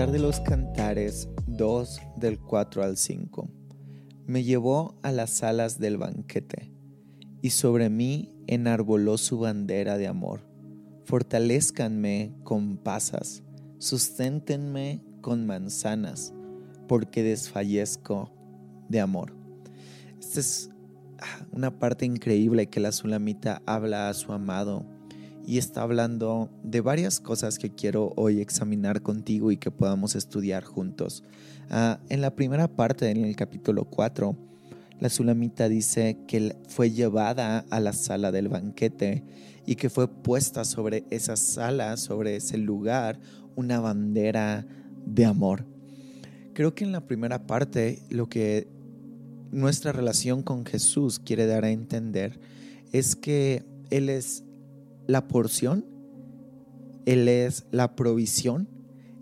De los Cantares 2 del 4 al 5. Me llevó a las alas del banquete y sobre mí enarboló su bandera de amor. Fortalezcanme con pasas, susténtenme con manzanas, porque desfallezco de amor. Esta es ah, una parte increíble que la Sulamita habla a su amado y está hablando de varias cosas que quiero hoy examinar contigo y que podamos estudiar juntos. Ah, en la primera parte, en el capítulo 4, la Sulamita dice que fue llevada a la sala del banquete y que fue puesta sobre esa sala, sobre ese lugar, una bandera de amor. Creo que en la primera parte lo que nuestra relación con Jesús quiere dar a entender es que Él es la porción, Él es la provisión,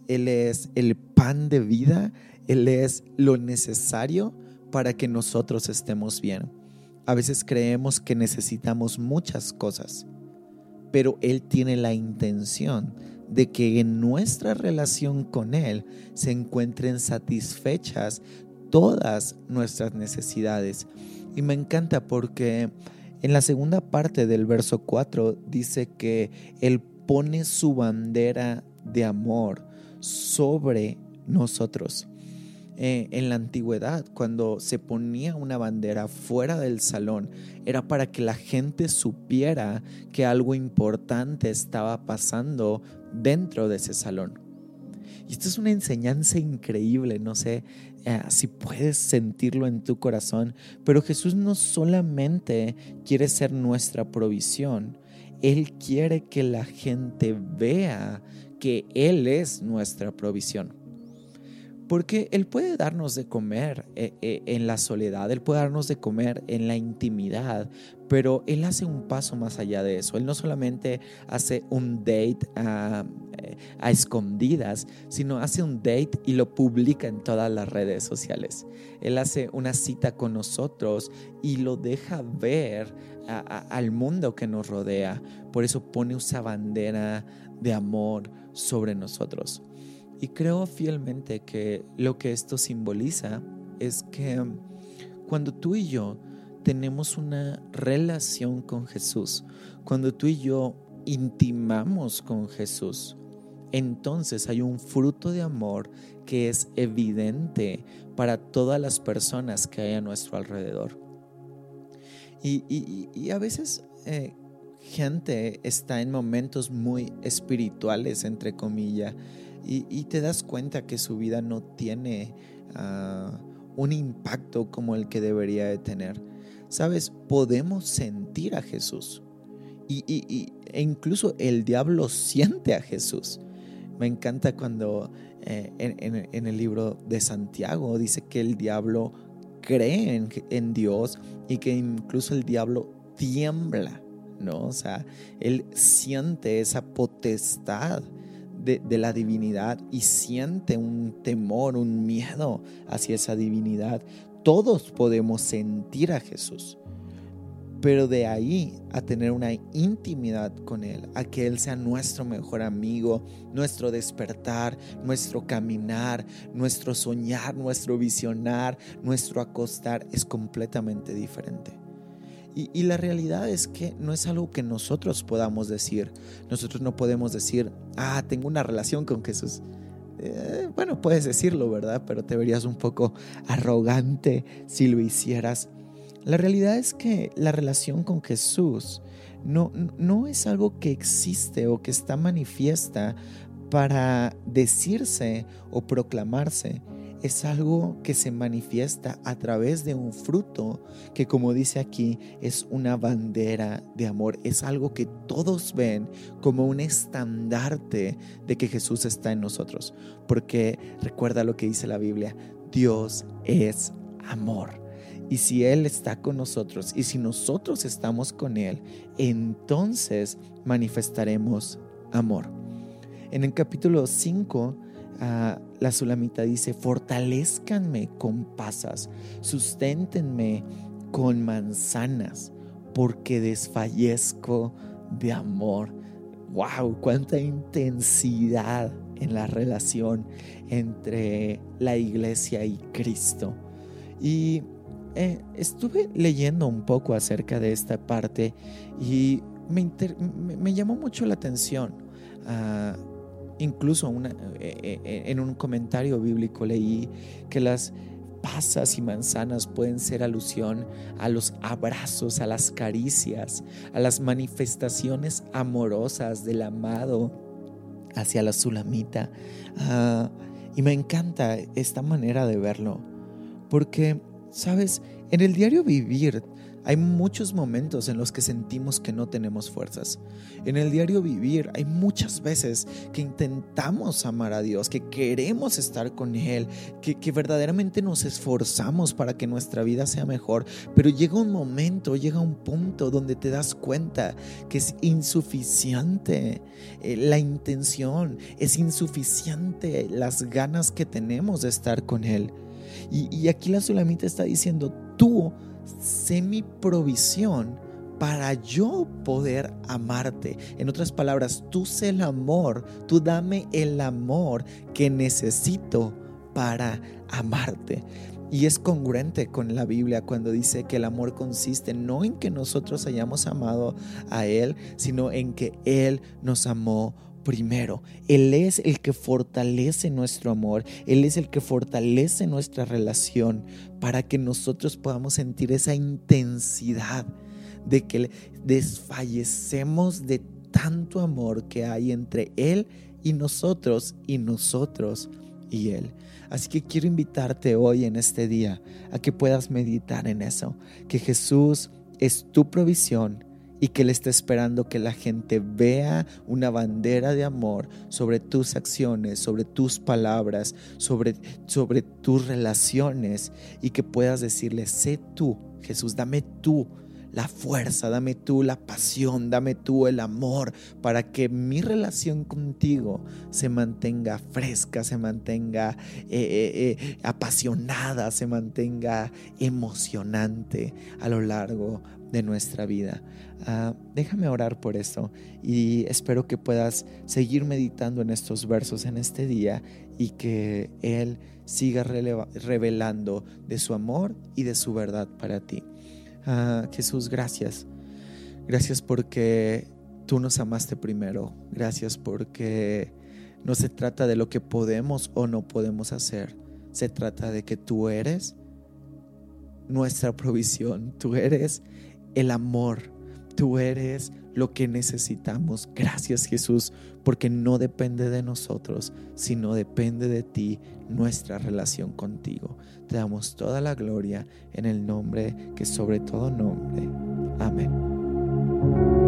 Él es el pan de vida, Él es lo necesario para que nosotros estemos bien. A veces creemos que necesitamos muchas cosas, pero Él tiene la intención de que en nuestra relación con Él se encuentren satisfechas todas nuestras necesidades. Y me encanta porque en la segunda parte del verso 4 dice que Él pone su bandera de amor sobre nosotros. Eh, en la antigüedad, cuando se ponía una bandera fuera del salón, era para que la gente supiera que algo importante estaba pasando dentro de ese salón. Y esto es una enseñanza increíble, no sé eh, si puedes sentirlo en tu corazón, pero Jesús no solamente quiere ser nuestra provisión, Él quiere que la gente vea que Él es nuestra provisión. Porque Él puede darnos de comer eh, eh, en la soledad, Él puede darnos de comer en la intimidad, pero Él hace un paso más allá de eso. Él no solamente hace un date a, eh, a, escondidas, sino hace un date y lo publica en todas las redes sociales. Él hace una cita con nosotros y lo deja ver al mundo que nos rodea. Por eso pone esa bandera de amor sobre nosotros. Y creo fielmente que lo que esto simboliza es que cuando tú y yo tenemos una relación con Jesús, cuando tú y yo intimamos con Jesús, entonces hay un fruto de amor que es evidente para todas las personas que hay a nuestro alrededor. Y, a veces eh, gente está en momentos muy espirituales, entre comillas, y, te das cuenta que su vida no tiene ah, un impacto como el que debería de tener. Sabes, podemos sentir a Jesús y, e incluso el diablo siente a Jesús. Me encanta cuando eh, en, el libro de Santiago dice que el diablo cree en, en Dios y que incluso el diablo tiembla, ¿no? O sea, él siente esa potestad de, la divinidad y siente un temor, un miedo hacia esa divinidad. Todos podemos sentir a Jesús, pero de ahí a tener una intimidad con Él, a que Él sea nuestro mejor amigo, nuestro despertar, nuestro caminar, nuestro soñar, nuestro visionar, nuestro acostar, es completamente diferente. Y, la realidad es que no es algo que nosotros podamos decir. Nosotros no podemos decir, ah, tengo una relación con Jesús. Eh, bueno, puedes decirlo, ¿verdad? Pero te verías un poco arrogante si lo hicieras. La realidad es que la relación con Jesús no, no es algo que existe o que está manifiesta para decirse o proclamarse es algo que se manifiesta a través de un fruto que como dice aquí es una bandera de amor, es algo que todos ven como un estandarte de que Jesús está en nosotros, porque recuerda lo que dice la Biblia, Dios es amor. Y si Él está con nosotros y si nosotros estamos con Él, entonces manifestaremos amor. En el capítulo 5 la Sulamita dice, fortalezcanme con pasas, susténtenme con manzanas, porque desfallezco de amor. ¡Wow! ¡Cuánta intensidad en la relación entre la iglesia y Cristo. Y eh, estuve leyendo un poco acerca de esta parte y me, llamó mucho la atención. Ah, incluso eh, eh, en un comentario bíblico leí que las pasas y manzanas pueden ser alusión a los abrazos, a las caricias, a las manifestaciones amorosas del amado hacia la sulamita. Ah, y me encanta esta manera de verlo, porque, sabes, en el diario vivir hay muchos momentos en los que sentimos que no tenemos fuerzas. En el diario vivir hay muchas veces que intentamos amar a Dios, que queremos estar con Él, que, que verdaderamente nos esforzamos para que nuestra vida sea mejor, pero llega un momento, llega un punto donde te das cuenta que es insuficiente eh, la intención, es insuficiente las ganas que tenemos de estar con Él. Y, y aquí la Sulamita está diciendo, tú sé mi provisión para yo poder amarte. En otras palabras, tú sé el amor, tú dame el amor que necesito para amarte. Y es congruente con la Biblia cuando dice que el amor consiste no en que nosotros hayamos amado a Él, sino en que Él nos amó primero. Él es el que fortalece nuestro amor, Él es el que fortalece nuestra relación para que nosotros podamos sentir esa intensidad de que desfallecemos de tanto amor que hay entre Él y nosotros y nosotros y Él. Así que quiero invitarte hoy en este día a que puedas meditar en eso, que Jesús es tu provisión y que Él está esperando que la gente vea una bandera de amor sobre tus acciones, sobre tus palabras, sobre, sobre tus relaciones y que puedas decirle, sé tú, Jesús, dame tú la fuerza, dame tú la pasión, dame tú el amor para que mi relación contigo se mantenga fresca, se mantenga eh, eh, eh, apasionada, se mantenga emocionante a lo largo de nuestra vida. Ah, déjame orar por eso y espero que puedas seguir meditando en estos versos en este día y que Él siga revelando de su amor y de su verdad para ti. Ah, Jesús, gracias. Gracias porque tú nos amaste primero. Gracias porque no se trata de lo que podemos o no podemos hacer. Se trata de que tú eres nuestra provisión. Tú eres el amor. Tú eres lo que necesitamos. Gracias Jesús, porque no depende de nosotros, sino depende de ti nuestra relación contigo. Te damos toda la gloria en el nombre que sobre todo nombre. Amén.